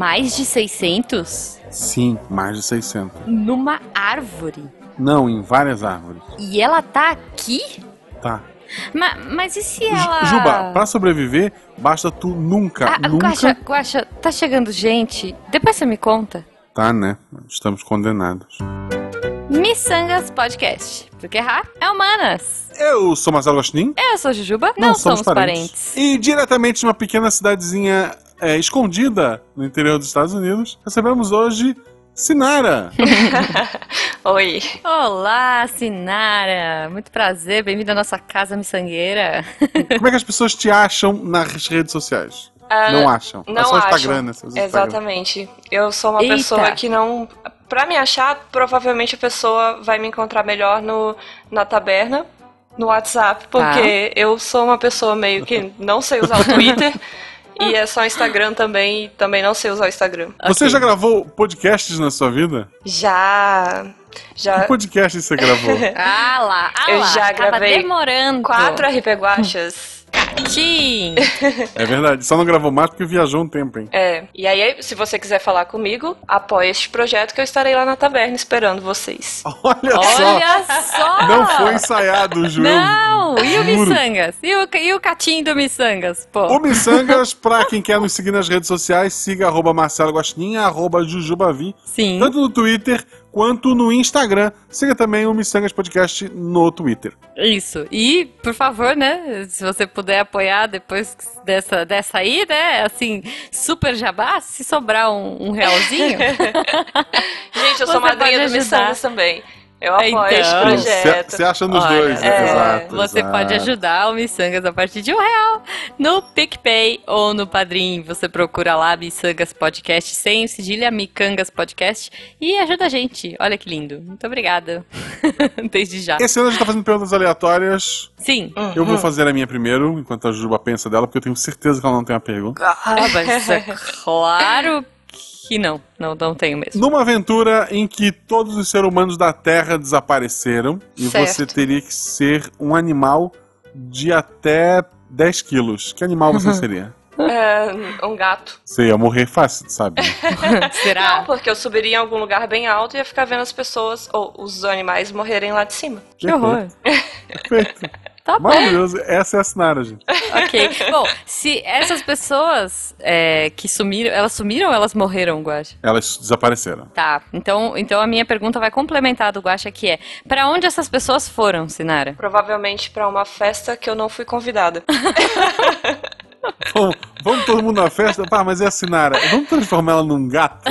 Mais de 600? Sim, mais de 600. Numa árvore. Não, em várias árvores. E ela tá aqui? Tá. Ma- mas e se ela. Juba, pra sobreviver, basta tu nunca, Ah, nunca... Guaxa, Guaxa, tá chegando gente. Depois você me conta. Tá, né? Estamos condenados. Missangas Podcast. Porque errar é humanas. Eu sou Marcelo Gostin. Eu sou Jujuba. Não, somos, parentes. E diretamente de uma pequena cidadezinha é, escondida no interior dos Estados Unidos, recebemos hoje Sinara. Oi. Olá, Sinara. Muito prazer. Bem-vindo à nossa casa miçangueira. Como é que as pessoas te acham nas redes sociais? Ah, não acham. é Não só acham. Instagram, né? Instagram. Exatamente. Eu sou uma Eita. pessoa que não. Pra me achar, provavelmente a pessoa vai me encontrar melhor no, na taberna, no WhatsApp, porque eu sou uma pessoa meio que não sei usar o Twitter. E é só Instagram também, e também não sei usar o Instagram. Você Ok. já gravou podcasts na sua vida? Já. Que Já. podcast você gravou? Ah lá, ah Eu lá. já Tava gravei demorando. Quatro RP Guachas. Tim. é verdade. Só não gravou mais porque viajou um tempo, hein? É. E aí, se você quiser falar comigo, apoie este projeto que eu estarei lá na taberna esperando vocês. Olha, só. Olha só. Não foi ensaiado o jogo. Não! E o. Missangas? E o, e o catinho do Missangas? Pô. O Missangas, pra quem quer nos seguir nas redes sociais, siga arroba Marcelo Gostinha, arroba Jujubavi, Sim. tanto no Twitter quanto no Instagram. Siga também o Missangas Podcast no Twitter. Isso. E, por favor, né? Se você puder apoiar depois dessa, dessa aí, né? Assim, super jabá, se sobrar um, um realzinho. Gente, eu sou madrinha do. Missangas também. Eu apoio Então. este projeto. Você acha nos Olha, dois, né? é, exato. Você exato. pode ajudar o Missangas a partir de um real no PicPay ou no Padrim. Você procura lá Missangas Podcast sem o cedilha Micangas Podcast e ajuda a gente. Olha que lindo. Muito obrigada. Desde já. Esse ano a gente tá fazendo perguntas aleatórias. Sim. Eu vou fazer a minha primeiro, enquanto a Juba pensa dela, porque eu tenho certeza que ela não tem uma pergunta. Ah, mas é claro que não. Não, não tenho mesmo. Numa aventura em que todos os seres humanos da Terra desapareceram e Certo. você teria que ser um animal de até 10 quilos. Que animal você seria? É, um gato. Você ia morrer fácil, sabe? Será? Não, porque eu subiria em algum lugar bem alto e ia ficar vendo as pessoas, ou os animais, morrerem lá de cima. Que horror. Perfeito. Tá bom. Maravilhoso. Essa é a Sinara, gente. Ok. Bom, se essas pessoas é, que sumiram, elas sumiram ou elas morreram, Guaxa? Elas desapareceram. Tá, então, então a minha pergunta vai complementar do Guaxa, que é, pra onde essas pessoas foram, Sinara? Provavelmente pra uma festa que eu não fui convidada. Vamos, vamos todo mundo na festa? Pá, mas é a Sinara. Vamos transformar ela num gato?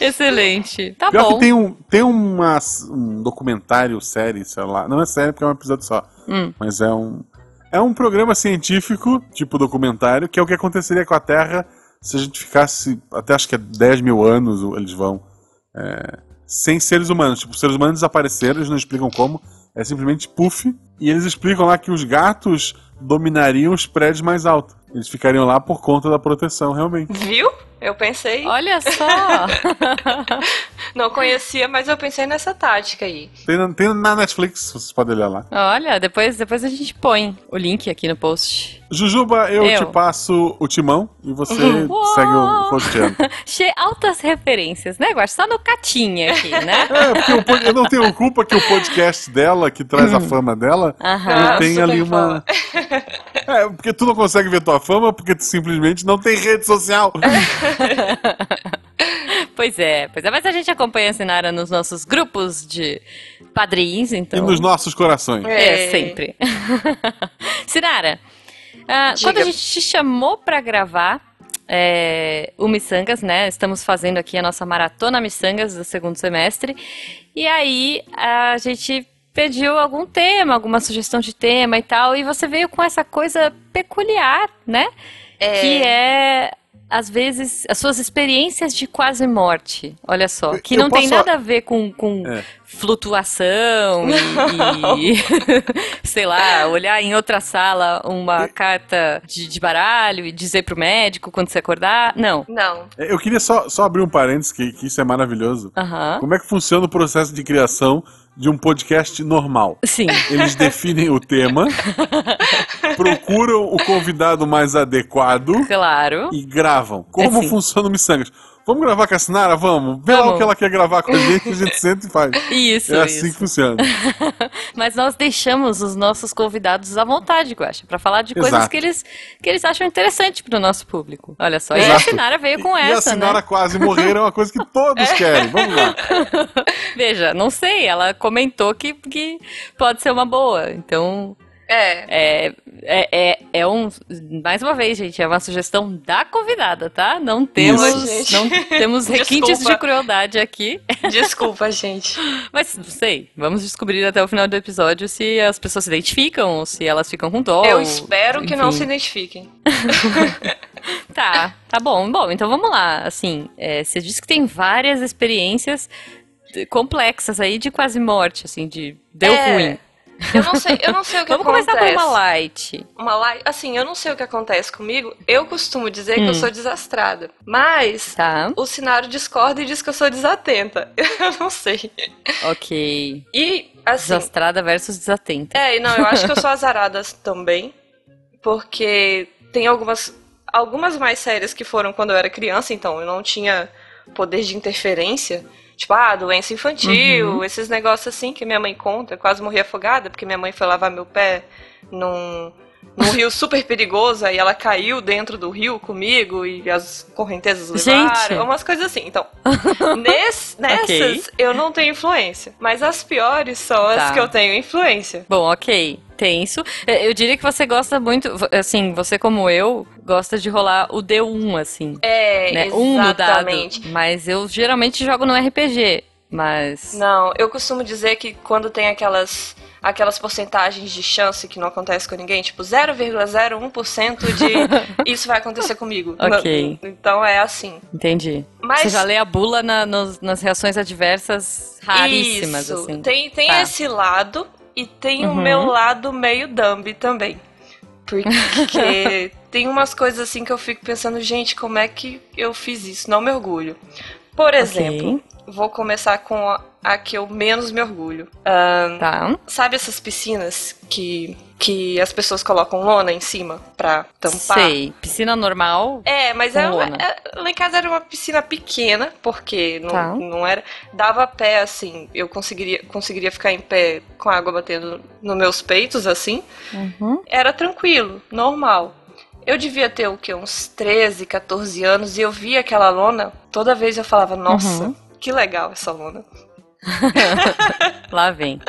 Excelente. Tá Pior bom. que tem, um, tem uma, um documentário, série, sei lá. Não é série porque é um episódio só. Hum. Mas é um. É um programa científico, tipo documentário, que é o que aconteceria com a Terra se a gente ficasse até acho que é 10 mil anos, eles vão. é, sem seres humanos. Tipo, os seres humanos desapareceram, eles não explicam como. É simplesmente puff. E eles explicam lá que os gatos dominariam os prédios mais altos. Eles ficariam lá por conta da proteção, realmente. Viu? Eu pensei. Olha só. Não conhecia, mas eu pensei nessa tática aí. Tem, na- tem na Netflix, vocês podem olhar lá. Olha, depois, depois a gente põe o link aqui no post. Jujuba, eu, Eu. te passo o timão e você segue o roteando. Che altas referências, né, Guaxa? Só no catinha aqui, né? É, porque pod- eu não tenho culpa que o podcast dela, que traz a fama dela, ele tem ali uma. É, porque tu não consegue ver tua fama porque tu simplesmente não tem rede social. Pois é, pois é. Mas a gente acompanha a Sinara nos nossos grupos de padrinhos, então... E nos nossos corações. É, É. sempre. Sinara, Diga. quando a gente te chamou pra gravar é, o Missangas, né? Estamos fazendo aqui a nossa maratona Missangas do segundo semestre. E aí a gente pediu algum tema, alguma sugestão de tema e tal. E você veio com essa coisa peculiar, né? É. Que é. Às vezes, as suas experiências de quase morte, olha só, que Eu não tem nada a ver com, com É. flutuação e, e, sei lá, olhar em outra sala uma carta de, de baralho e dizer pro médico quando você acordar. Não. Não. É, Eu queria só, só abrir um parênteses, que, que isso é maravilhoso. Como é que funciona o processo de criação de um podcast normal. Sim. Eles definem o tema, procuram o convidado mais adequado Claro. e gravam. Como Assim. funciona o Missangas? Vamos gravar com a Sinara? Vamos. Vê lá o que ela quer gravar com a gente, a gente senta e faz. Isso, É assim isso. que funciona. Mas nós deixamos os nossos convidados à vontade, Guaxa, pra falar de coisas Exato. que eles, que eles acham interessante pro nosso público. Olha só, e a Exato. Sinara veio com e a essa, Sinara né? quase morrer é uma coisa que todos querem. Vamos lá. Veja, não sei, ela comentou que, que pode ser uma boa. Então, É. é, é, é, é um. Mais uma vez, gente, é uma sugestão da convidada, tá? Não temos, Isso. Não temos requintes de crueldade aqui. Desculpa, gente. Mas não sei, vamos descobrir até o final do episódio se as pessoas se identificam ou se elas ficam com dó. Eu ou- espero que não se identifiquem. Tá, tá bom. Bom, então vamos lá. Assim, é, você disse que tem várias experiências complexas aí de quase morte, assim, de deu É, ruim. Eu não sei, eu não sei o que Vamos acontece. começar por uma light. Uma live, assim, eu não sei o que acontece comigo. Eu costumo dizer que Hum. eu sou desastrada. Mas Tá, o cenário discorda e diz que eu sou desatenta. Eu não sei. ok. E, assim. Desastrada versus desatenta. É, e não, eu acho que eu sou azarada também. Porque tem algumas. Algumas mais sérias que foram quando eu era criança, então eu não tinha poder de interferência. Tipo, ah, doença infantil, Uhum. esses negócios assim que minha mãe conta. Eu quase morri afogada porque minha mãe foi lavar meu pé num, num rio super perigoso, aí ela caiu dentro do rio comigo e as correntezas levaram. Gente! Umas coisas assim. Então, ness- nessas Ok. eu não tenho influência. Mas as piores são as Tá. que eu tenho influência. Bom, ok. Tenso. É, Eu diria que você gosta muito, assim, você como eu, gosta de rolar o D1, assim. É, né? Um no dado. exatamente. Mas eu geralmente jogo no RPG. Mas. Não, eu costumo dizer que quando tem aquelas aquelas porcentagens de chance que não acontece com ninguém, tipo 0,01% de isso vai acontecer comigo. Ok. Não- Então é assim. Entendi. Mas Você já lê a bula na- nos- nas reações adversas raríssimas, isso, assim. tem tem Tá. esse lado e tem o Uhum. meu lado meio dumb também. Porque tem umas coisas assim que eu fico pensando, gente, como é que eu fiz isso? Não me orgulho. Por exemplo, vou começar com a, a que eu menos me orgulho. Ahn, Tá. Sabe essas piscinas que, que as pessoas colocam lona em cima pra tampar? Sei. Piscina normal. É, mas é, lona. é- lá em casa era uma piscina pequena, porque não, Tá. não era. Dava pé assim, eu conseguiria, conseguiria ficar em pé com a água batendo nos meus peitos, assim. Uhum. Era tranquilo, normal. Eu devia ter o quê? Uns 13, 14 anos e eu via aquela lona, toda vez eu falava, nossa, Uhum. Que legal essa lona. Lá vem.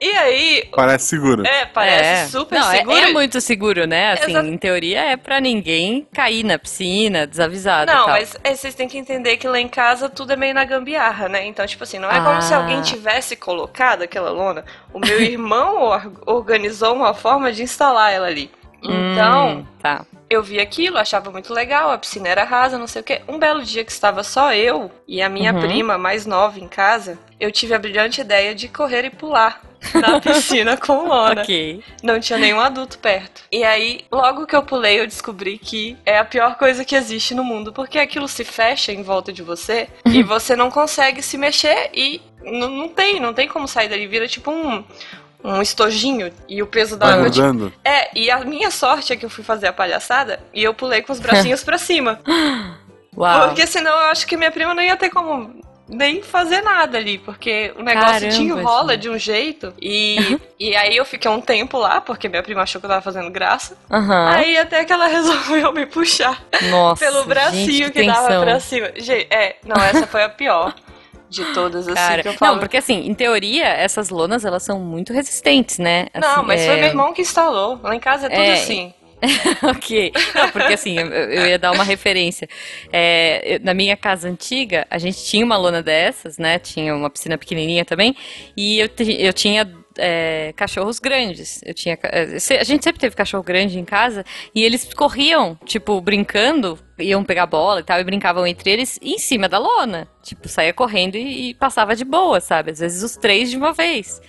E aí, Parece seguro. é, parece É. super Não, é- seguro. É, muito seguro, né? Assim, Exa- em teoria é pra ninguém cair na piscina desavisado. e Não, tal. mas é, vocês têm que entender que lá em casa tudo é meio na gambiarra, né? Então, tipo assim, não é como se Ah. alguém tivesse colocado aquela lona. O meu irmão or- organizou uma forma de instalar ela ali. Então, Hum, tá. Eu vi aquilo, achava muito legal, a piscina era rasa, não sei o quê. Um belo dia que estava só eu e a minha Uhum. prima mais nova em casa, eu tive a brilhante ideia de correr e pular na piscina com lona. Ok. Não tinha nenhum adulto perto. E aí, logo que eu pulei, eu descobri que é a pior coisa que existe no mundo, porque aquilo se fecha em volta de você e você não consegue se mexer e não, não tem, não tem como sair dali, vira tipo um um estojinho e o peso da Tá água tipo, é, e a minha sorte é que eu fui fazer a palhaçada e eu pulei com os bracinhos pra cima. Uau. Porque senão eu acho que minha prima não ia ter como nem fazer nada ali, porque o negócio te enrola de um jeito. E, e aí eu fiquei um tempo lá, porque minha prima achou que eu tava fazendo graça. Aham. Aí até que ela resolveu me puxar Nossa. pelo bracinho gente, que, dava tensão. pra cima. Gente, é, não, essa foi a pior de todas, assim, Cara, que eu falo. não, porque assim, em teoria, essas lonas, elas são muito resistentes, né? Não, Assim, mas é... foi meu irmão que instalou. Lá em casa é tudo É, assim. ok. Não, porque assim, eu, eu ia dar uma referência. É, eu- na minha casa antiga, a gente tinha uma lona dessas, né? Tinha uma piscina pequenininha também. E eu, eu tinha é, cachorros grandes. Eu tinha, é, a gente sempre teve cachorro grande em casa. E eles corriam, tipo, brincando. Iam pegar bola e tal, e brincavam entre eles em cima da lona. Tipo, saía correndo e, e passava de boa, sabe? Às vezes os três de uma vez.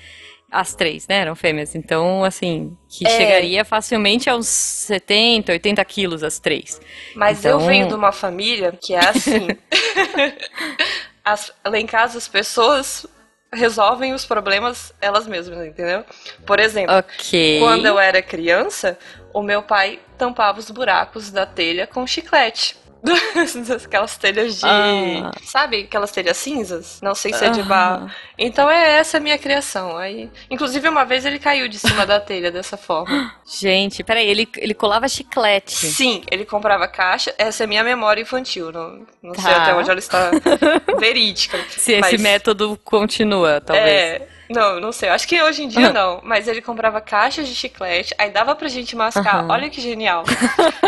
As três, né? Eram fêmeas. Então, assim, que É. chegaria facilmente aos 70, 80 quilos as três. Mas eu Então- venho de uma família que é assim. As- lá em casa as pessoas resolvem os problemas elas mesmas, entendeu? Por exemplo, Ok. quando eu era criança, o meu pai tampava os buracos da telha com chiclete. Aquelas telhas de. Ah. Sabe aquelas telhas cinzas? Não sei se é de barro. Então é essa a minha criação. Aí, inclusive, uma vez ele caiu de cima da telha dessa forma. Gente, peraí, ele, ele colava chiclete. Sim, ele comprava caixa. Essa é minha memória infantil. Não, não sei Tá. até onde ela está verídica. Se esse Mas- método continua, talvez. É, não, não sei. Acho que hoje em dia não. Mas ele comprava caixas de chiclete, aí dava pra gente mascar. Aham. Olha que genial.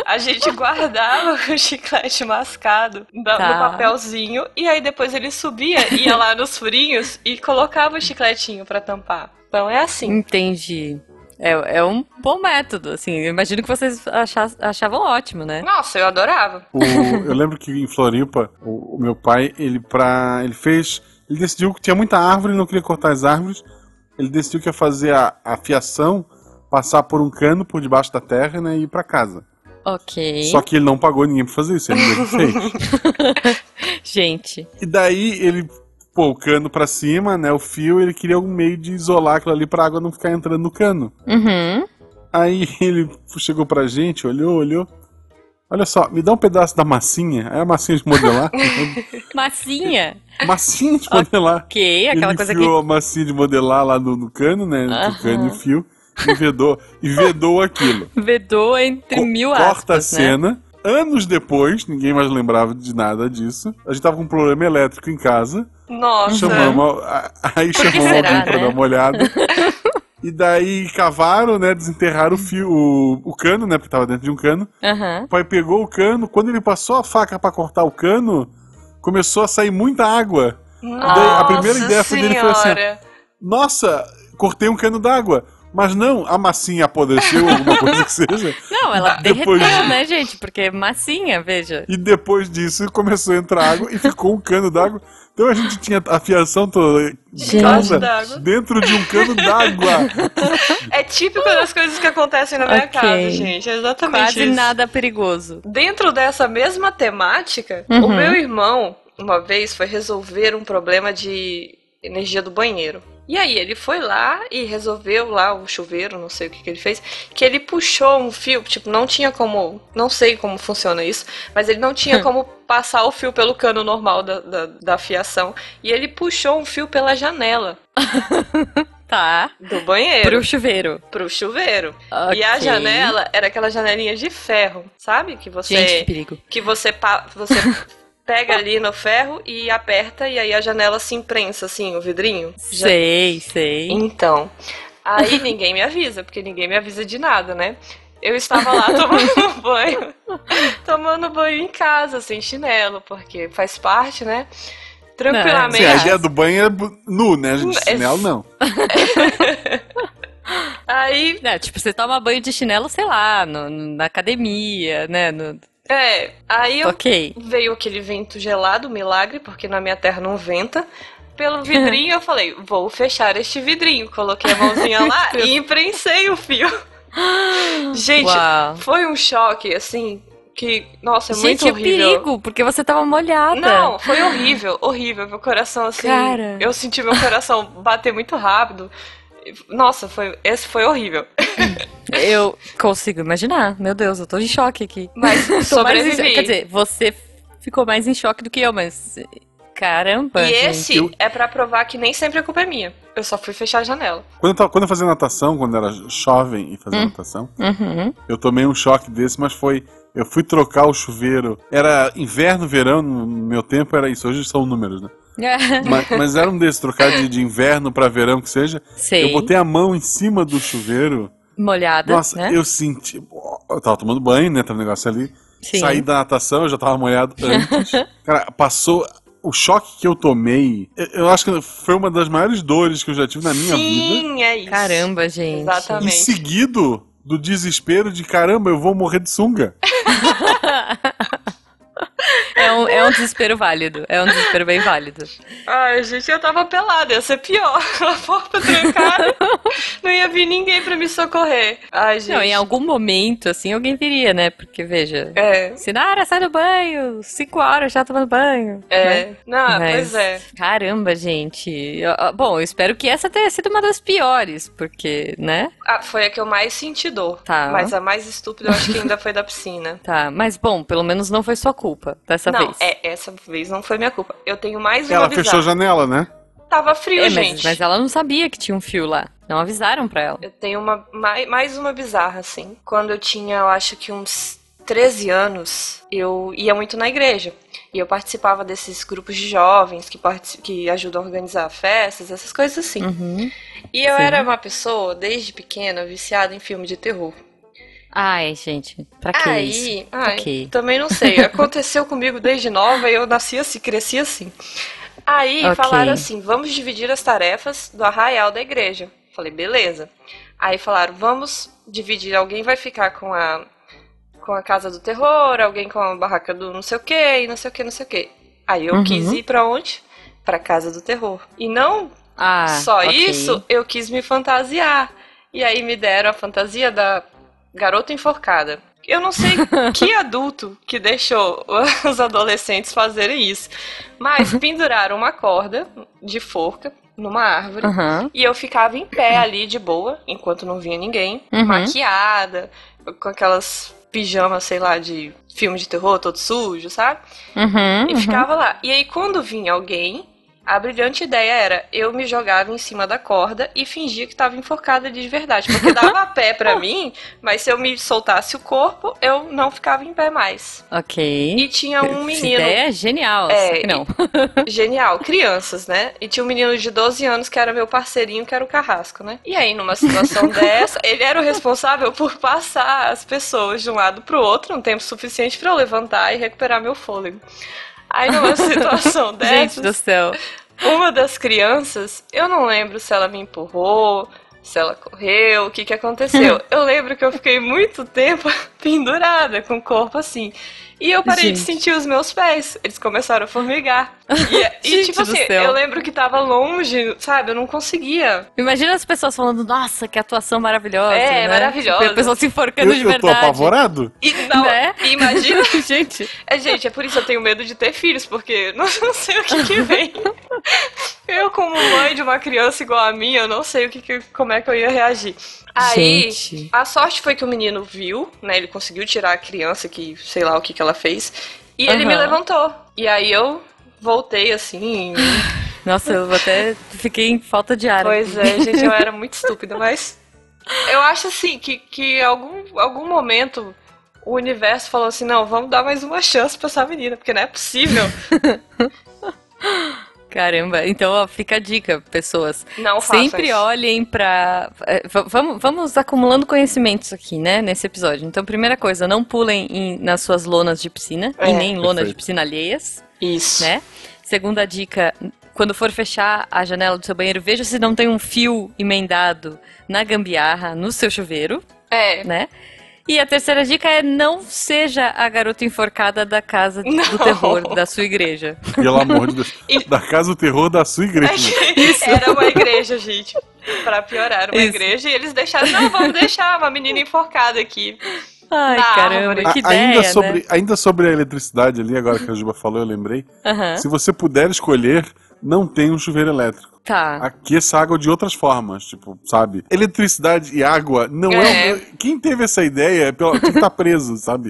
A gente guardava o chiclete mascado Tá. no papelzinho, e aí depois ele subia, ia lá nos furinhos e colocava o chicletinho pra tampar. Então é assim. Entendi. É, é um bom método, assim. Eu imagino que vocês acha- achavam ótimo, né? Nossa, eu adorava. O- eu lembro que em Floripa, o, o meu pai, ele pra. ele fez. Ele decidiu que tinha muita árvore e não queria cortar as árvores. Ele decidiu que ia fazer a, a fiação, passar por um cano por debaixo da terra né, e ir pra casa. Ok. Só que ele não pagou ninguém pra fazer isso, ele mesmo fez. Gente. E daí ele pô o cano pra cima, né? O fio, ele queria algum meio de isolar aquilo ali pra água não ficar entrando no cano. Uhum. Aí ele chegou pra gente, olhou, olhou. Olha só, me dá um pedaço da massinha. É a massinha de modelar. Massinha. massinha de modelar. Ok, aquela ele coisa que. enfiou a massinha de modelar lá no, no cano, né? Entre Aham. o cano e fio. E vedou, e vedou aquilo. Vedou entre Co- mil Corta a aspas, né? cena. Anos depois, ninguém mais lembrava de nada disso. A gente tava com um problema elétrico em casa. Nossa. Chamamos, aí Por chamamos será, alguém pra né? dar uma olhada. e daí cavaram, né? Desenterraram o fio, o, o cano, né? Porque tava dentro de um cano. Aham. O pai pegou o cano, quando ele passou a faca pra cortar o cano, começou a sair muita água. Nossa a primeira ideia foi dele foi assim. Nossa, cortei um cano d'água. Mas não, a massinha apodreceu, alguma coisa que seja. Não, ela Depois derreteu, de- né, gente? Porque massinha, veja. E depois disso começou a entrar água e ficou um cano d'água. Então a gente tinha a fiação toda de casa dentro de um cano d'água. É típico das coisas que acontecem na minha Ok. casa, gente. É exatamente Quase isso. nada perigoso. Dentro dessa mesma temática, Uhum. o meu irmão, uma vez, foi resolver um problema de energia do banheiro. E aí ele foi lá e resolveu lá o chuveiro, não sei o que, que ele fez, que ele puxou um fio, tipo, não tinha como, não sei como funciona isso, mas ele não tinha como passar o fio pelo cano normal da, da, da fiação, e ele puxou um fio pela janela Tá. do banheiro Pro chuveiro. pro chuveiro. E a janela era aquela janelinha de ferro, sabe? Que você Gente, que perigo. que você, você pega ali no ferro e aperta e aí a janela se imprensa assim, o vidrinho. Já- Sei, sei. Então, aí ninguém me avisa, porque ninguém me avisa de nada, né? Eu estava lá tomando banho, tomando banho em casa, sem chinelo, porque faz parte, né? Tranquilamente. Sim, a ideia do banho é nu, né? A gente É- chinelo não. Aí, É, tipo, você toma banho de chinelo, sei lá, no- no- na academia, né? no- é, aí eu Ok. veio aquele vento gelado, milagre, porque na minha terra não venta. Pelo vidrinho eu falei, vou fechar este vidrinho. Coloquei a mãozinha lá e imprensei o fio. Gente, Uau. foi um choque, assim, que, nossa, é muito Gente, é horrível. perigo, porque você tava molhada. Não, foi horrível, horrível. Meu coração, assim. Cara. Eu senti meu coração bater muito rápido. Nossa, foi, esse foi horrível. Eu consigo imaginar. Meu Deus, eu tô em choque aqui. Mas mais sobrevivi. choque. Quer dizer, você ficou mais em choque do que eu, mas. Caramba, e gente. esse Eu- é pra provar que nem sempre a culpa é minha. Eu só fui fechar a janela. Quando eu, tava, quando eu fazia natação, quando era jovem e fazia Hum. natação, Uhum. eu tomei um choque desse, mas foi. Eu fui trocar o chuveiro. Era inverno, verão, no meu tempo era isso. Hoje são números, né? Mas, mas era um desses, trocar de, de inverno pra verão que seja. Sei. Eu botei a mão em cima do chuveiro. Molhada, Nossa, né? eu senti. Eu tava tomando banho, né? Tava um negócio ali. Sim. Saí da natação, eu já tava molhado antes. Cara, passou. O choque que eu tomei, eu, eu acho que foi uma das maiores dores que eu já tive na minha vida. Sim, é isso. Caramba, gente. E Exatamente. seguido do desespero de caramba, eu vou morrer de sunga. Um, desespero válido. É um desespero bem válido. Ai, gente, eu tava pelada, ia ser pior. A porta trancada, não ia vir ninguém pra me socorrer. Ai, gente. Não, em algum momento, assim, alguém viria, né? Porque, veja, É, Sinara, sai do banho! Cinco horas já tomando banho. é. né? Não, Mas- pois é. Caramba, gente. Bom, eu espero que essa tenha sido uma das piores, porque, né? Ah, foi a que eu mais senti dor. Tá. Mas a mais estúpida eu acho que ainda foi da piscina. Tá, mas bom, pelo menos não foi sua culpa dessa não, vez. é, essa vez não foi minha culpa. Eu tenho mais uma Ela bizarra. fechou a janela, né? Tava frio, É, mas, gente. mas ela não sabia que tinha um fio lá. Não avisaram pra ela. Eu tenho uma, mais, mais uma bizarra, assim. Quando eu tinha, eu acho que uns 13 anos, eu ia muito na igreja. E eu participava desses grupos de jovens que, que ajudam a organizar festas, essas coisas assim. Uhum. E eu Sim. era uma pessoa, desde pequena, viciada em filme de terror. Ai, gente, pra que isso? Aí, Pra ai, também não sei. Aconteceu comigo desde nova e eu nasci assim, cresci assim. Aí Ok. falaram assim: vamos dividir as tarefas do arraial da igreja. Falei, beleza. Aí falaram: vamos dividir. Alguém vai ficar com a com a casa do terror, alguém com a barraca do não sei o que, não sei o que, não sei o que. Aí eu Uhum. quis ir pra onde? Pra casa do terror. E não Ah, só ok. isso, eu quis me fantasiar. E aí me deram a fantasia da garota enforcada. Eu não sei que adulto que deixou os adolescentes fazerem isso. Mas penduraram uma corda de forca numa árvore. Aham. E eu ficava em pé ali de boa, enquanto não vinha ninguém, Uhum. maquiada, com aquelas pijamas, sei lá, de filme de terror, todo sujo, sabe? Uhum, E uhum. ficava lá. E aí, quando vinha alguém, a brilhante ideia era eu me jogava em cima da corda e fingia que tava enforcada de verdade. Porque dava pé pra mim, mas se eu me soltasse o corpo, eu não ficava em pé mais. Ok. E tinha um Essa menino. ideia é genial, É, que não. Genial, crianças, né? E tinha um menino de 12 anos que era meu parceirinho, que era o Carrasco, né? E aí, numa situação dessa, ele era o responsável por passar as pessoas de um lado pro outro, um tempo suficiente pra eu levantar e recuperar meu fôlego. Aí, numa situação Gente do céu. uma das crianças, eu não lembro se ela me empurrou, se ela correu, o que que aconteceu. Eu lembro que eu fiquei muito tempo pendurada com o corpo assim. E eu parei de Gente. sentir os meus pés. Eles começaram a formigar. E, e, tipo assim, céu. eu lembro que tava longe, sabe? Eu não conseguia. Imagina as pessoas falando, nossa, que atuação maravilhosa. É, né? maravilhosa. Tipo, a pessoa se enforcando Eu, de eu tô verdade. apavorado. E não, Né? e imagina. Gente, É, gente, é por isso que eu tenho medo de ter filhos, porque não, não sei o que que vem. Eu, como mãe de uma criança igual a minha, eu não sei o que, que- como é que eu ia reagir. Aí, Gente. a sorte foi que o menino viu, né? Ele conseguiu tirar a criança que, sei lá o que que ela fez, e ele me levantou. E aí eu voltei assim. nossa, eu até fiquei em falta de ar. Pois aqui. é, gente, eu era muito estúpida, mas eu acho assim que que algum algum momento o universo falou assim, não, vamos dar mais uma chance pra essa menina, porque não é possível. Caramba, então ó, fica a dica, pessoas. Não façam Sempre isso. olhem pra. é, va- vamos, vamos acumulando conhecimentos aqui, né, nesse episódio. Então, primeira coisa, não pulem em- nas suas lonas de piscina, É. e nem lonas de piscina alheias, Isso. né? Segunda dica, quando for fechar a janela do seu banheiro, veja se não tem um fio emendado na gambiarra, no seu chuveiro, É. né? E a terceira dica é não seja a garota enforcada da casa Não. do terror da sua igreja. Pelo amor de Deus. E- Da casa do terror da sua igreja. Era uma igreja, gente. Pra piorar, uma Isso. igreja e eles deixaram, não, vamos deixar uma menina enforcada aqui. Ai, Na caramba, que ideia, ainda, né? sobre, ainda sobre a eletricidade ali, agora que a Juba falou, eu lembrei. Aham. Se você puder escolher, não tem um chuveiro elétrico. Tá. Aqueça água de outras formas, tipo, sabe? Eletricidade e água não é. É. Quem teve essa ideia é pelo... quem tá preso, sabe?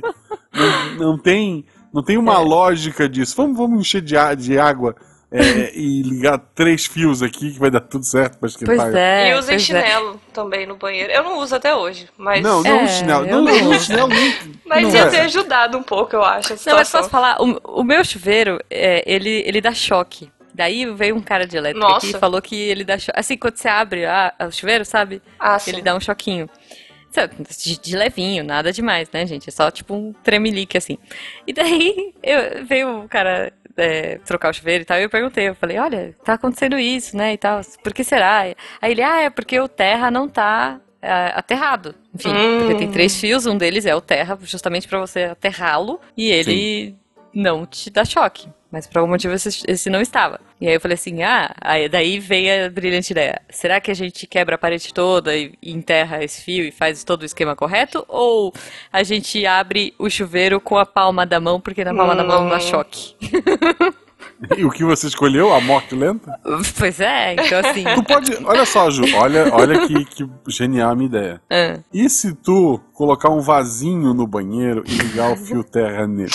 Não, não tem, não tem uma É. lógica disso. Vamos, vamos encher de, de água é, e ligar três fios aqui que vai dar tudo certo pra esquentar. Pois é. e usem é. chinelo também no banheiro. Eu não uso até hoje, mas, Não, não É, usa chinelo. Não, não uso. chinelo nem. mas não ia é. ter ajudado um pouco, eu acho, a Não, mas posso falar, o, o meu chuveiro, é, ele, ele dá choque. Daí veio um cara de elétrica Nossa. aqui e falou que ele dá choque. Assim, quando você abre a- o chuveiro, sabe? Ah, sim. Ele dá um choquinho. De, de levinho, nada demais, né, gente? É só tipo um tremelique, assim. E daí eu, veio o cara é, trocar o chuveiro e tal, e eu perguntei, eu falei, olha, tá acontecendo isso, né, e tal, por que será? Aí ele, ah, é porque o terra não tá é, aterrado. Enfim, Hum. porque tem três fios, um deles é o terra, justamente pra você aterrá-lo, e ele não te dá choque. Mas por algum motivo esse, esse, não estava. E aí eu falei assim, ah, aí daí veio a brilhante ideia. Será que a gente quebra a parede toda e, e enterra esse fio e faz todo o esquema correto? Ou a gente abre o chuveiro com a palma da mão, porque na palma hum. da mão dá hum. choque? E o que você escolheu? A morte lenta? Pois é, então assim. Tu pode. Olha só, Ju, olha, olha que, que genial a minha ideia. É. E se tu colocar um vasinho no banheiro e ligar o fio terra nele?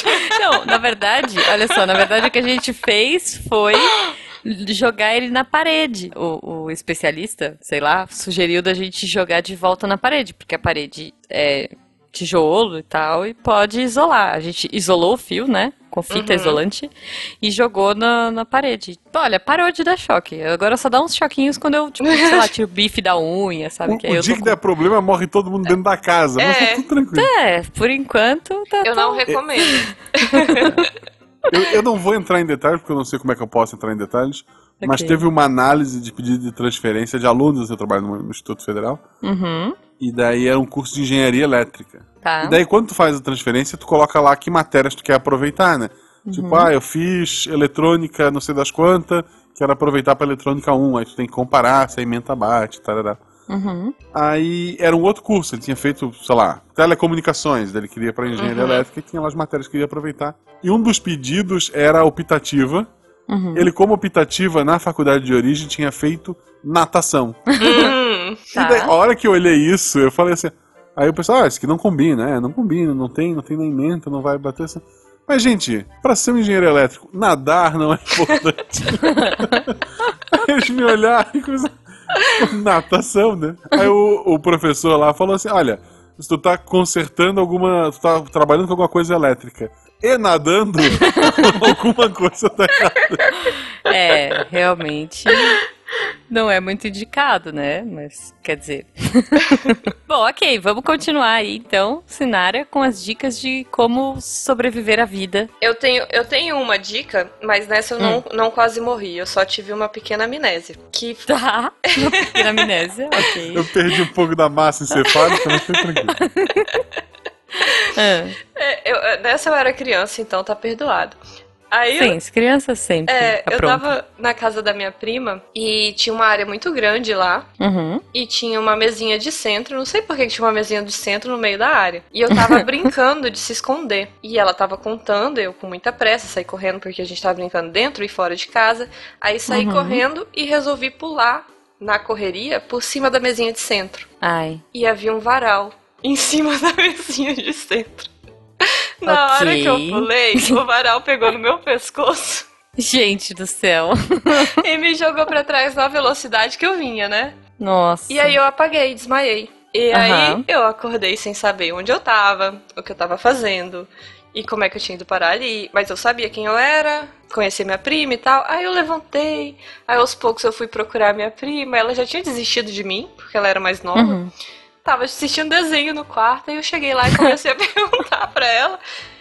Não, na verdade, olha só, na verdade o que a gente fez foi jogar ele na parede. O, o, especialista, sei lá, sugeriu da gente jogar de volta na parede, porque a parede é tijolo e tal, e pode isolar. A gente isolou o fio, né? Com fita uhum. isolante e jogou na, na parede. Olha, parou de dar choque. Agora só dá uns choquinhos quando eu, tipo, sei lá, tiro o bife da unha, sabe? O, que o dia que com... der problema, morre todo mundo dentro da casa. É. Mas tá tudo tranquilo. É, por enquanto tá. Eu não recomendo. eu, eu não vou entrar em detalhes, porque eu não sei como é que eu posso entrar em detalhes. Okay. Mas teve uma análise de pedido de transferência de alunos, eu trabalho no Instituto Federal. Uhum. E daí era um curso de engenharia elétrica. Tá. E daí quando tu faz a transferência, tu coloca lá que matérias tu quer aproveitar, né? Uhum. Tipo, ah, eu fiz eletrônica, não sei das quantas, quero aproveitar para eletrônica 1. Aí tu tem que comparar se a emenda bate, tarará. Uhum. Aí era um outro curso, ele tinha feito, sei lá, telecomunicações, ele queria para engenharia uhum. elétrica e tinha lá as matérias que queria aproveitar. E um dos pedidos era optativa. Uhum. Ele, como optativa, na faculdade de origem, tinha feito natação. Hum, tá. E daí, a hora que eu olhei isso, eu falei assim. Aí o pessoal, ah, isso aqui não combina, né? Não combina, não tem, não tem nem menta, não vai bater assim. Mas, gente, para ser um engenheiro elétrico, nadar não é importante. Aí eles me olharam e começaram. Natação, né? Aí o, o professor lá falou assim: olha, se tu tá consertando alguma. Tu tá trabalhando com alguma coisa elétrica e nadando, alguma coisa tá errada. É, realmente. Não é muito indicado, né? Mas quer dizer. Bom, ok, vamos continuar aí então, Sinária, com as dicas de como sobreviver à vida. Eu tenho, eu tenho uma dica, mas nessa eu hum. não, não quase morri. Eu só tive uma pequena amnésia. Que. Tá, uma pequena amnésia, ok. Eu perdi um pouco da massa encefálica, mas foi tranquilo. Ah. É, eu, nessa eu era criança, então tá perdoado. Aí Sim, eu, crianças sempre. É, eu tava na casa da minha prima e tinha uma área muito grande lá. Uhum. E tinha uma mesinha de centro. Não sei por que tinha uma mesinha de centro no meio da área. E eu tava brincando de se esconder. E ela tava contando, eu com muita pressa, saí correndo porque a gente tava brincando dentro e fora de casa. Aí saí uhum. correndo e resolvi pular na correria por cima da mesinha de centro. Ai. E havia um varal em cima da mesinha de centro. Na okay. hora que eu pulei, o varal pegou no meu pescoço. Gente do céu. e me jogou para trás na velocidade que eu vinha, né? Nossa. E aí eu apaguei, desmaiei. E uhum. aí eu acordei sem saber onde eu tava, o que eu tava fazendo e como é que eu tinha ido parar ali. Mas eu sabia quem eu era, conhecia minha prima e tal. Aí eu levantei, aí aos poucos eu fui procurar minha prima. Ela já tinha desistido de mim, porque ela era mais nova. Uhum tava assistindo desenho no quarto e eu cheguei lá e comecei a perguntar pra ela.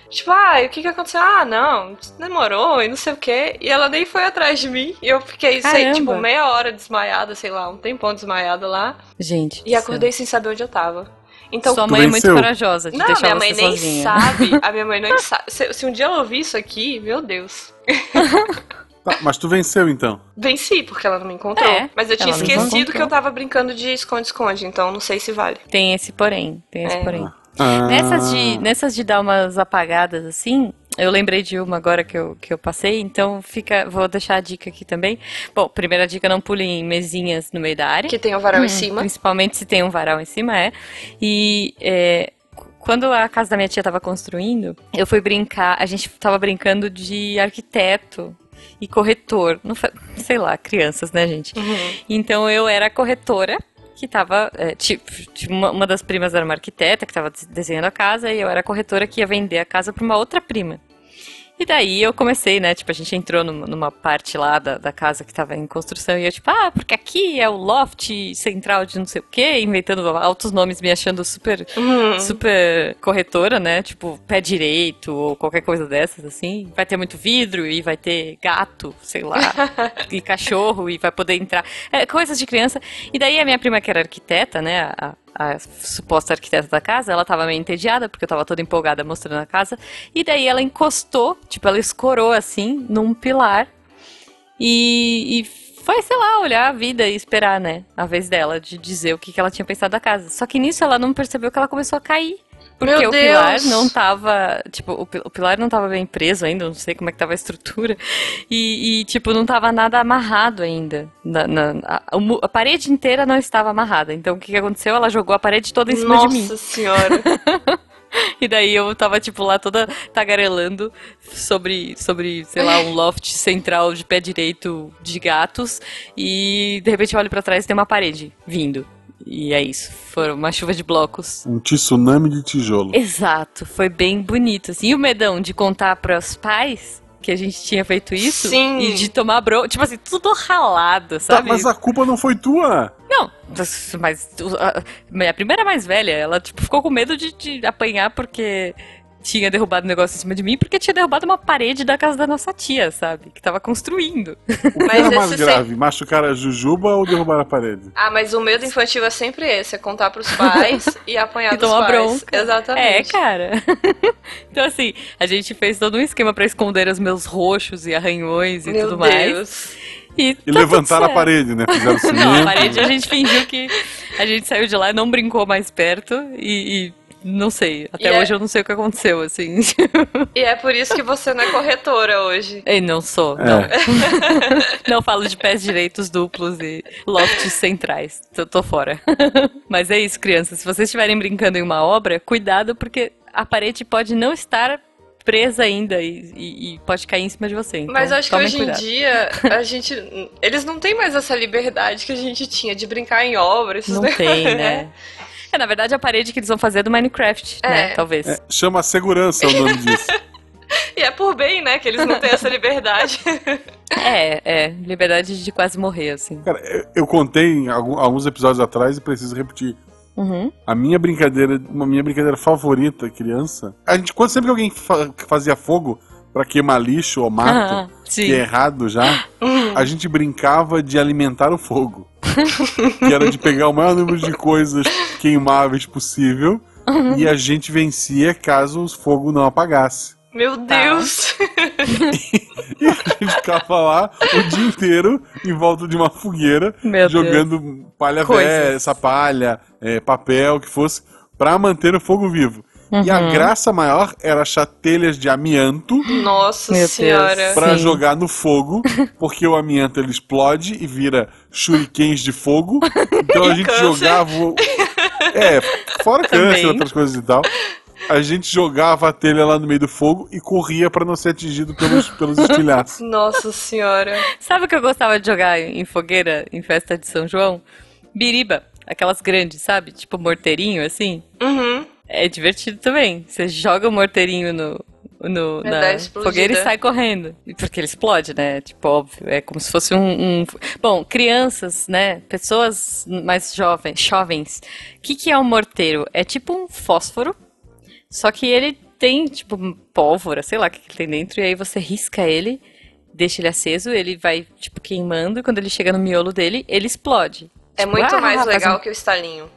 Tipo, ah, o que que aconteceu? Ah, não, demorou e não sei o que. E ela nem foi atrás de mim. E eu fiquei, sei, tipo, meia hora desmaiada, sei lá, um tempão desmaiada lá. Gente. E acordei sem saber onde eu tava. Então, Sua mãe é muito corajosa de não, deixar minha mãe nem sozinha. sabe. A minha mãe nem sabe. Se, se um dia ela ouvir isso aqui, meu Deus. Tá, mas tu venceu então? Venci, porque ela não me encontrou. É, mas eu tinha esquecido que eu tava brincando de esconde-esconde, então não sei se vale. Tem esse porém, tem esse é. porém. Ah. Nessas, de, nessas de dar umas apagadas assim, eu lembrei de uma agora que eu, que eu passei, então fica. Vou deixar a dica aqui também. Bom, primeira dica, não pule em mesinhas no meio da área. Que tem um varal hum, em cima. Principalmente se tem um varal em cima, é. E é, quando a casa da minha tia estava construindo, eu fui brincar, a gente estava brincando de arquiteto e corretor. Não, sei lá, crianças, né, gente? Uhum. Então eu era corretora que tava, é, tipo, uma, uma, das primas era uma arquiteta que estava desenhando a casa e eu era corretora que ia vender a casa para uma outra prima. E daí eu comecei, né? Tipo, a gente entrou numa parte lá da, da casa que tava em construção e eu, tipo, ah, porque aqui é o loft central de não sei o quê, inventando altos nomes, me achando super, uhum. super corretora, né? Tipo, pé direito ou qualquer coisa dessas, assim. Vai ter muito vidro e vai ter gato, sei lá, e cachorro e vai poder entrar. É, coisas de criança. E daí a minha prima, que era arquiteta, né? A, a suposta arquiteta da casa, ela tava meio entediada, porque eu tava toda empolgada mostrando a casa. E daí ela encostou, tipo, ela escorou assim, num pilar. E, e foi, sei lá, olhar a vida e esperar, né? A vez dela de dizer o que, que ela tinha pensado da casa. Só que nisso ela não percebeu que ela começou a cair. Porque Meu o pilar Deus! não tava. Tipo, o, pi- o pilar não tava bem preso ainda, não sei como é que tava a estrutura. E, e, tipo, não tava nada amarrado ainda. Na, na- a, a parede inteira não estava amarrada. Então o que, que aconteceu? Ela jogou a parede toda em cima de mim. Nossa senhora. E daí eu tava, tipo, lá toda tagarelando sobre, sobre, sei lá, um loft central de pé direito de gatos. E de repente eu olho pra trás e tem uma parede vindo. E é isso. Foi uma chuva de blocos. Um tsunami de tijolo. Exato, foi bem bonito. Assim. E o medão de contar pros pais que a gente tinha feito isso Sim. e de tomar bronca. Tipo assim, tudo ralado, Tá, sabe? mas a culpa não foi tua. Não, mas a primeira mais velha, ela tipo, ficou com medo de, de apanhar porque tinha derrubado o negócio em cima de mim, porque tinha derrubado uma parede da casa da nossa tia, sabe? Que tava construindo. O que Mas era mais esse grave? Machucar a Jujuba ou derrubar a parede? Ah, mas o medo infantil é sempre esse, é contar pros pais e apanhar E dos tomar pais. bronca. É, Exatamente. cara. então, assim, a gente fez todo um esquema pra esconder os meus roxos e arranhões e Meu tudo mais. Deus. E, E tá levantaram a parede, né? Fizeram cimento. Não, a parede a gente fingiu que a gente saiu de lá e não brincou mais perto e. e não sei, até E é- hoje eu não sei o que aconteceu, assim. E é por isso que você não é corretora hoje. Ei, não sou, não. Não falo de pés direitos duplos e lofts centrais. Eu tô fora. Mas é isso, crianças. Se vocês estiverem brincando em uma obra, cuidado, porque a parede pode não estar presa ainda e, e- e pode cair em cima de você. Então, Mas acho que hoje cuidado. em dia a gente. Eles não têm mais essa liberdade que a gente tinha de brincar em obra. esses Não negócios, tem, né? É, na verdade, a parede que eles vão fazer é do Minecraft, né? É. Talvez. É, chama segurança o nome disso. E é por bem, né? Que eles não têm essa liberdade. É, é. Liberdade de quase morrer, assim. Cara, eu, eu contei em algum- alguns episódios atrás e preciso repetir. Uhum. A minha brincadeira, uma minha brincadeira favorita, criança. A gente, quando sempre que alguém fa- fazia fogo pra queimar lixo ou mato, Ah, que é errado já, a gente brincava de alimentar o fogo. que era de pegar o maior número de coisas queimáveis possível e a gente vencia caso o fogo não apagasse. Meu Tá. Deus. E a gente ficava lá o dia inteiro em volta de uma fogueira, Meu jogando palha Coisas. velha, essa palha, é, papel, o que fosse, pra manter o fogo vivo. E a Uhum. graça maior era achar telhas de amianto Nossa Meu senhora. pra Sim. jogar no fogo, porque o amianto ele explode e vira shurikens de fogo. Então a E gente câncer. jogava. É, fora câncer, Também. outras coisas e tal. A gente jogava a telha lá no meio do fogo e corria pra não ser atingido pelos, pelos estilhaços. Nossa senhora. Sabe o que eu gostava de jogar em fogueira em festa de São João? Biriba. Aquelas grandes, sabe? Tipo morteirinho, assim. Uhum. É divertido também. Você joga o morteirinho no, no, na fogueira e sai correndo. Porque ele explode, né? Tipo, óbvio. É como se fosse um. um- Bom, crianças, né? Pessoas mais jovens. jovens. O que, que é um morteiro? É tipo um fósforo, só que ele tem, tipo, pólvora, sei lá o que, que ele tem dentro, e aí você risca ele, deixa ele aceso, ele vai, tipo, queimando, e quando ele chega no miolo dele, ele explode. É Tipo, muito ah, mais legal um- que o estalinho.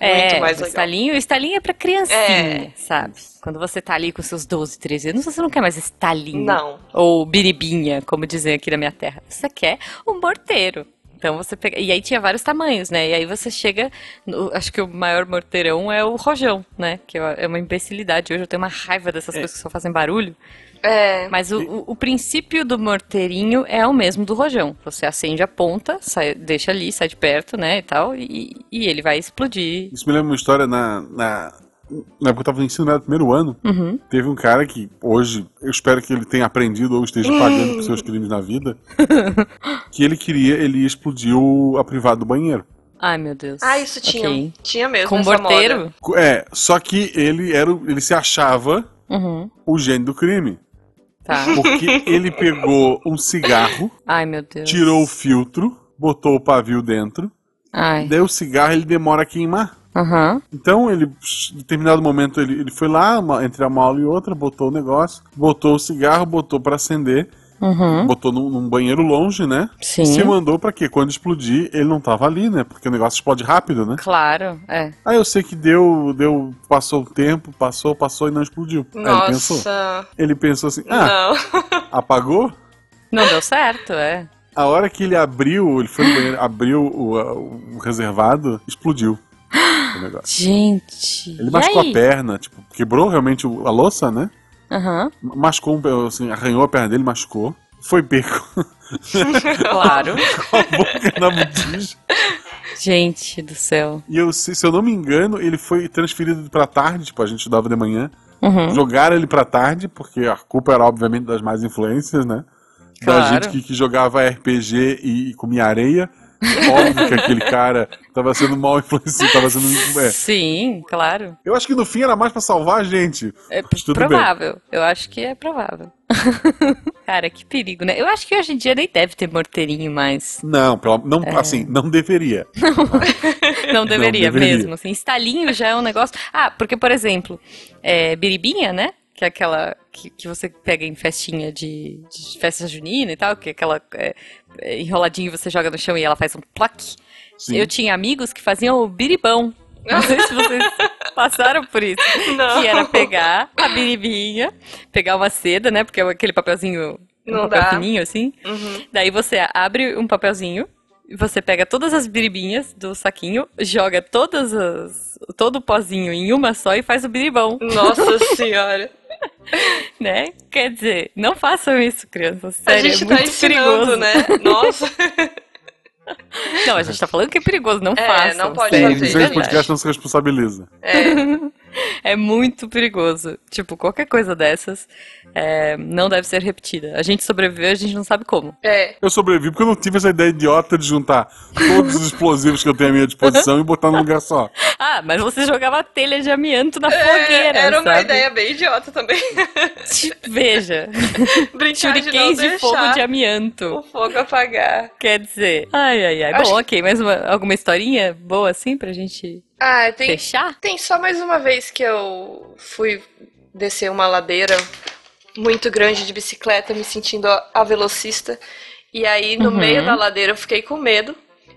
É, Muito mais o legal. estalinho, o estalinho é pra criancinha, É. sabe? Quando você tá ali com seus 12, 13 anos, você não quer mais estalinho. Não. Ou biribinha, como dizem aqui na minha terra. Você quer um morteiro. Então você pega. E aí tinha vários tamanhos, né? E aí você chega. no- Acho que o maior morteirão é o rojão, né? Que é uma imbecilidade. Hoje eu tenho uma raiva dessas coisas que só fazem barulho. É. Mas o, o- o princípio do morteirinho é o mesmo do rojão. Você acende a ponta, sai- deixa ali, sai de perto, né? E tal. E, e ele vai explodir. Isso me lembra uma história na. na... Na época que eu tava no ensino médio, primeiro ano, Uhum. teve um cara que hoje, eu espero que ele tenha aprendido ou esteja pagando por seus crimes na vida, que ele queria, ele ia explodir o- a privada do banheiro. Ai, meu Deus. Ah, isso tinha. Ok. Tinha mesmo. Com morteiro? moda. É, só que ele era, o- ele se achava Uhum. o gênio do crime. Tá. Porque ele pegou um cigarro, Ai, meu Deus. tirou o filtro, botou o pavio dentro, Ai. daí o cigarro ele demora a queimar. Aham. Então ele, em determinado momento, ele, ele foi lá, uma- entre uma aula e outra, botou o negócio, botou o cigarro, botou pra acender. Uhum. botou num, num banheiro longe, né? Sim. Se mandou pra quê? Quando explodir, ele não tava ali, né? Porque o negócio explode rápido, né? Claro, é. Aí eu sei que deu, deu, passou o tempo, passou, passou e não explodiu. Aí ele pensou. Nossa. Ele pensou assim, ah, Não. apagou? Não deu certo, é. A hora que ele abriu, ele foi no banheiro, abriu o, o reservado, explodiu o negócio. Gente. Ele machucou a perna, tipo, quebrou realmente a louça, né? Aham, Machucou, um- assim, arranhou a perna dele, machucou. Foi beco claro. com a boca na botija. Gente do céu. E eu, se, se eu não me engano, ele foi transferido pra tarde, tipo, a gente estudava de manhã. Uhum. Jogaram ele pra tarde, porque a culpa era, obviamente, das más influências, né? Da Claro. gente que, que jogava RPG e, e comia areia. Óbvio que aquele cara tava sendo mal influenciado, tava sendo. é. Sim, claro. Eu acho que no fim era mais pra salvar a gente. É tudo bem. provável. Eu acho que é provável. Cara, que perigo, né? Eu acho que hoje em dia nem deve ter morteirinho mais. Não, não É. assim, não deveria. Não deveria, deveria. mesmo. Assim, estalinho já é um negócio. Ah, porque, por exemplo, é, biribinha, né? Que é aquela que, que você pega em festinha de, de festa junina e tal, que é aquela é, é, enroladinho você joga no chão e ela faz um plaque. Sim. Eu tinha amigos que faziam o biribão. Não sei se vocês passaram por isso. Não. Que era pegar a biribinha, pegar uma seda, né? Porque é aquele papelzinho, um Não papel dá. fininho assim. Uhum. Daí você abre um papelzinho, você pega todas as biribinhas do saquinho, joga todas as, todo o pozinho em uma só e faz o biribão, Nossa senhora. né? Quer dizer, não façam isso, crianças. A Sério, gente é tá ensinando, perigoso. né? Nossa. Não, a gente tá falando que é perigoso, não É, façam. não pode sério, fazer, Esse verdade. podcast não se responsabiliza. É. É muito perigoso. Tipo, qualquer coisa dessas é, não deve ser repetida. A gente sobreviveu, a gente não sabe como. É. Eu sobrevivi porque eu não tive essa ideia idiota de juntar todos os explosivos que eu tenho à minha disposição e botar num lugar só. Ah, mas você jogava telha de amianto na fogueira, É, era uma sabe? ideia bem idiota também. Tipo, Veja, Brincar de não shurikens de fogo de amianto. o fogo apagar. Quer dizer. Ai, ai, ai. Acho Bom, ok, mais uma, alguma historinha boa assim pra gente Ah, tem, fechar? tem só mais uma vez que eu fui descer uma ladeira muito grande de bicicleta, me sentindo a, velocista. E aí, no Uhum. meio da ladeira, eu fiquei com medo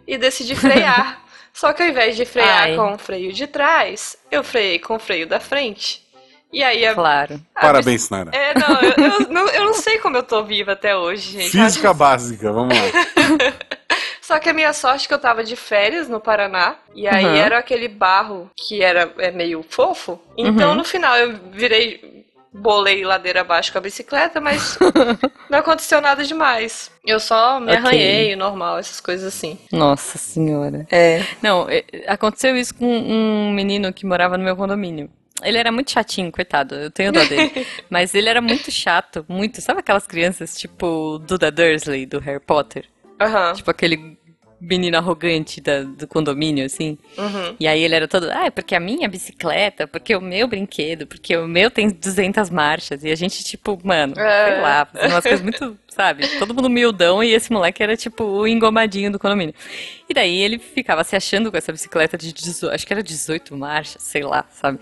e decidi frear. Só que ao invés de frear Ai. com o freio de trás, eu freiei com o freio da frente. E aí a, Claro. a Parabéns, Nara. bici- É, não eu, eu não, eu não sei como eu tô viva até hoje, gente. Física básica, vamos lá. Só que a minha sorte é que eu tava de férias no Paraná. E aí Uhum. era aquele barro que era é meio fofo. Então Uhum. no final eu virei. Bolei ladeira abaixo com a bicicleta, mas não aconteceu nada demais. Eu só me Ok. arranhei, normal, essas coisas assim. Nossa senhora. É. Não, é, aconteceu isso com um menino que morava no meu condomínio. Ele era muito chatinho, coitado, eu tenho dó dele. Mas ele era muito chato, muito. Sabe aquelas crianças tipo Duda Dursley, do Harry Potter? Aham. Tipo aquele menino arrogante da- do condomínio, assim. Uhum. E aí ele era todo, ah, é porque a minha bicicleta, porque o meu brinquedo, porque o meu tem 200 marchas. E a gente, tipo, mano, É. sei lá, fazendo umas coisas muito, sabe? Todo mundo humildão e esse moleque era, tipo, o engomadinho do condomínio. E daí ele ficava se achando com essa bicicleta de 18, acho que era 18 marchas, sei lá, sabe?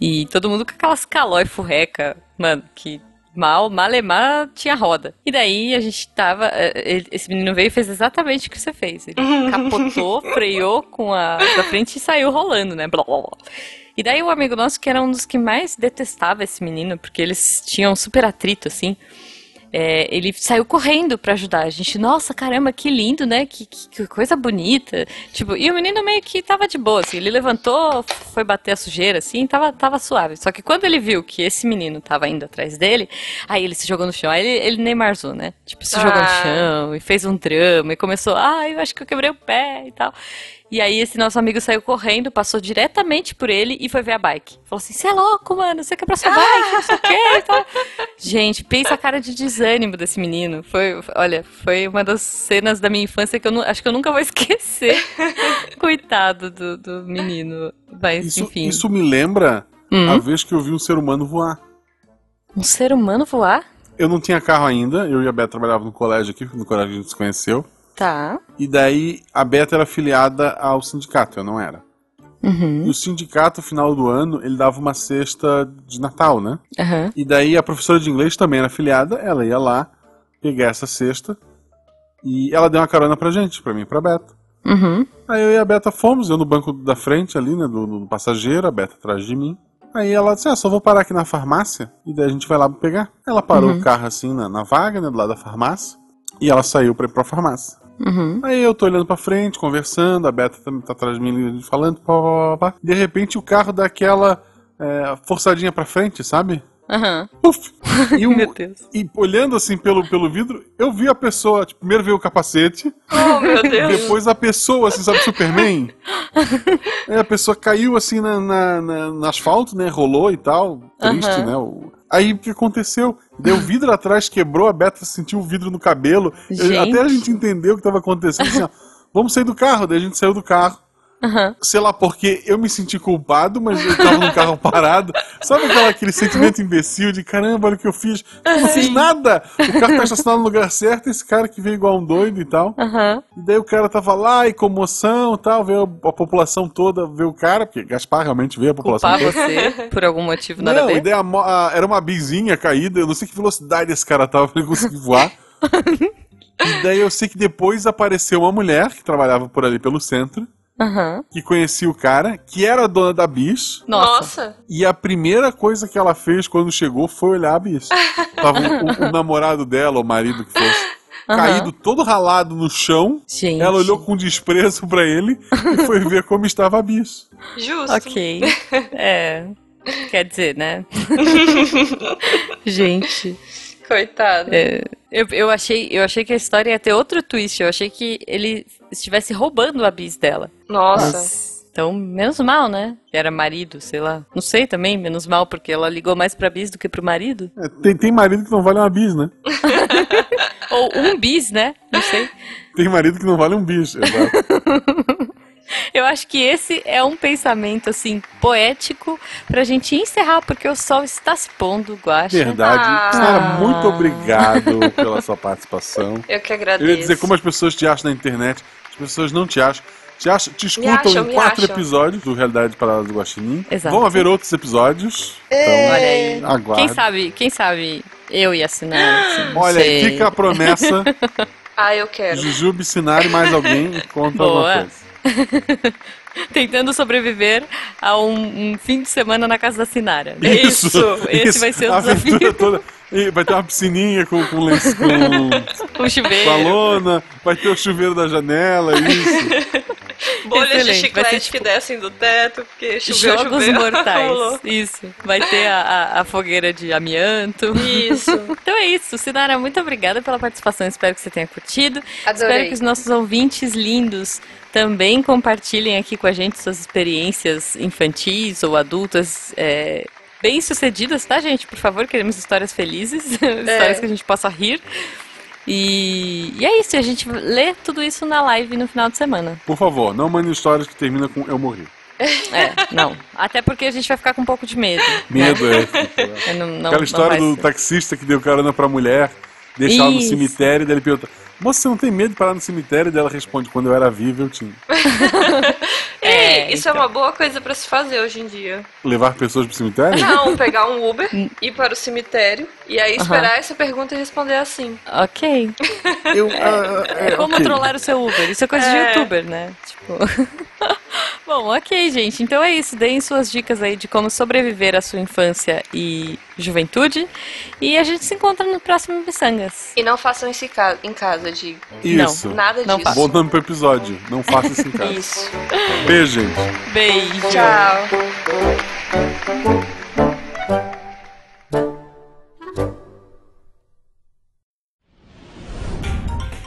E todo mundo com aquelas calói furreca, mano, que mal, malemar tinha roda. E daí a gente tava, eh, esse menino veio e fez exatamente o que você fez. Ele capotou, freou com a da frente e saiu rolando, né? Blá, blá, blá. E daí o amigo nosso, que era um dos que mais detestava esse menino, porque eles tinham super atrito, assim, é, ele saiu correndo pra ajudar a gente. Nossa, caramba, que lindo, né? Que, que- que coisa bonita. Tipo, e o menino meio que tava de boa, assim. Ele levantou, foi bater a sujeira, assim, tava, tava suave. Só que quando ele viu que esse menino tava indo atrás dele, aí ele se jogou no chão. Aí ele, ele Neymarzou, né? Tipo, se jogou no Ah. chão e fez um drama e começou, ah, eu acho que eu quebrei o pé e tal. E aí esse nosso amigo saiu correndo, passou diretamente por ele e foi ver a bike. Falou assim, você é louco, mano, você quebrou sua bike, não sei o quê e tal. Gente, pensa a cara de desânimo desse menino. Foi, olha, foi uma das cenas da minha infância que eu nu- acho que eu nunca vou esquecer. Coitado do, do menino. Mas, Isso, enfim. isso me lembra Hum. a vez que eu vi um ser humano voar. Um ser humano voar? Eu não tinha carro ainda, eu e a Beta trabalhavam no colégio aqui, no colégio a gente se conheceu. Tá. E daí a Beta era afiliada ao sindicato, eu não era. E Uhum. o sindicato, no final do ano, ele dava uma cesta de Natal, né? Aham. E daí a professora de inglês também era afiliada, ela ia lá pegar essa cesta e ela deu uma carona pra gente, pra mim e pra Beta. Uhum. Aí eu e a Beta fomos, eu no banco da frente ali, né, do, do passageiro, a Beta atrás de mim. Aí ela disse, ah, só vou parar aqui na farmácia e daí a gente vai lá pegar. Ela parou Uhum. o carro assim na, na vaga, né, do lado da farmácia, e ela saiu pra ir pra farmácia. Uhum. Aí eu tô olhando pra frente, conversando, a Beta também tá atrás de mim falando, pá, pá, pá, pá. De repente o carro dá aquela é, forçadinha pra frente, sabe? Aham. Puf! E, o- Meu Deus. e olhando assim pelo, pelo vidro, eu vi a pessoa, tipo, primeiro veio o capacete, Oh, meu Deus. depois a pessoa, assim, sabe, Superman? Aí a pessoa caiu assim na, na- na- no asfalto, né? Rolou e tal. Triste, Aham. né? O- Aí o que aconteceu? Deu vidro atrás, quebrou, a Beta sentiu o vidro no cabelo. Eu- até a gente entendeu o que estava acontecendo. Assim, ó, vamos sair do carro. Daí a gente saiu do carro. Aham. Sei lá porque eu me senti culpado, mas eu tava no carro parado. Sabe aquela, aquele sentimento imbecil de caramba, olha o que eu fiz? Eu não fiz nada! O carro tá estacionado no lugar certo, esse cara que veio igual um doido e tal. Aham. E daí o cara tava lá e comoção e tal, veio a população toda ver o cara, porque Gaspar realmente veio a população Culpar toda. você por algum motivo nada a Não, e ver? daí a a- era uma bizinha caída, eu não sei que velocidade esse cara tava pra ele conseguir voar. e daí eu sei que depois apareceu uma mulher que trabalhava por ali pelo centro, Aham. que conhecia o cara, que era a dona da bis, Nossa. Nossa. e a primeira coisa que ela fez quando chegou foi olhar a bis. Tava o, o namorado dela, o marido que fosse, Aham. caído todo ralado no chão. Gente. Ela olhou com desprezo pra ele e foi ver como estava a bis. Justo. Ok. É. Quer dizer, né? Gente. Coitado. é, eu, eu, achei, eu achei que a história ia ter outro twist. Eu achei que ele estivesse roubando a bis dela. Nossa. Então, menos mal, né? Que era marido, sei lá. Não sei também, menos mal, porque ela ligou mais pra bis do que pro marido. É, tem, tem marido que não vale uma bis, né? Ou um bis, né? Não sei. Tem marido que não vale um bis. Exato. Eu acho que esse é um pensamento, assim, poético pra gente encerrar, porque o sol está se pondo, Guaxa. Verdade. Ah. Sara, muito obrigado pela sua participação. Eu que Eu agradeço. ia dizer como as pessoas te acham na internet. As pessoas não te acham. Te, acham, te escutam acham, em quatro acham. episódios do Realidade Parada do Guaxinim. Exato. Vão haver outros episódios. Olha aí. Então, aguarde. Quem sabe, quem sabe eu ia assinar, assim, Olha, sei. fica a promessa. Ah, eu quero. Jujuba, Sinara e mais alguém conta Boa. alguma coisa. Tentando sobreviver a um, um fim de semana na casa da Sinara. Isso, esse vai ser o a desafio. toda. E vai ter uma piscininha com, com, lenço- com, O chuveiro. com a lona, vai ter o chuveiro da janela, isso. Bolhas de Excelente, vai chiclete ser, tipo, que descem do teto, porque choveu, Jogos choveu. mortais. Isso. Vai ter a, a- a fogueira de amianto. Isso. Então é isso. Sinara, muito obrigada pela participação. Espero que você tenha curtido. Adorei. Espero que os nossos ouvintes lindos também compartilhem aqui com a gente suas experiências infantis ou adultas. é, Bem sucedidas, tá, gente? Por favor, queremos histórias felizes, histórias que a gente possa rir. E, e é isso, a gente lê tudo isso na live no final de semana. Por favor, não mande histórias que terminam com eu morri. É, não. Até porque a gente vai ficar com um pouco de medo. né? Medo é. É, não- não- Aquela história do ser. taxista que deu carona pra mulher, deixar ela no cemitério, daí ele pergunta: Moça, você não tem medo de parar no cemitério? Daí ela responde: Quando eu era viva, eu tinha. É, Ei, isso então. é uma boa coisa pra se fazer hoje em dia. Levar pessoas pro cemitério? Não, pegar um Uber, ir para o cemitério e aí esperar essa pergunta e responder assim. Ok. Eu, ah, ah, É como ok. trollar o seu Uber. Isso é coisa de É. youtuber, né? Tipo. Bom, ok, gente. Então é isso. Deem suas dicas aí de como sobreviver à sua infância e juventude. E a gente se encontra no próximo Missangas. E não façam isso em ca- em casa, de Isso. nada Não disso. faço. Bom nome pro episódio. Não faça isso em casa. Isso. Beijo, gente. Beijo. Tchau.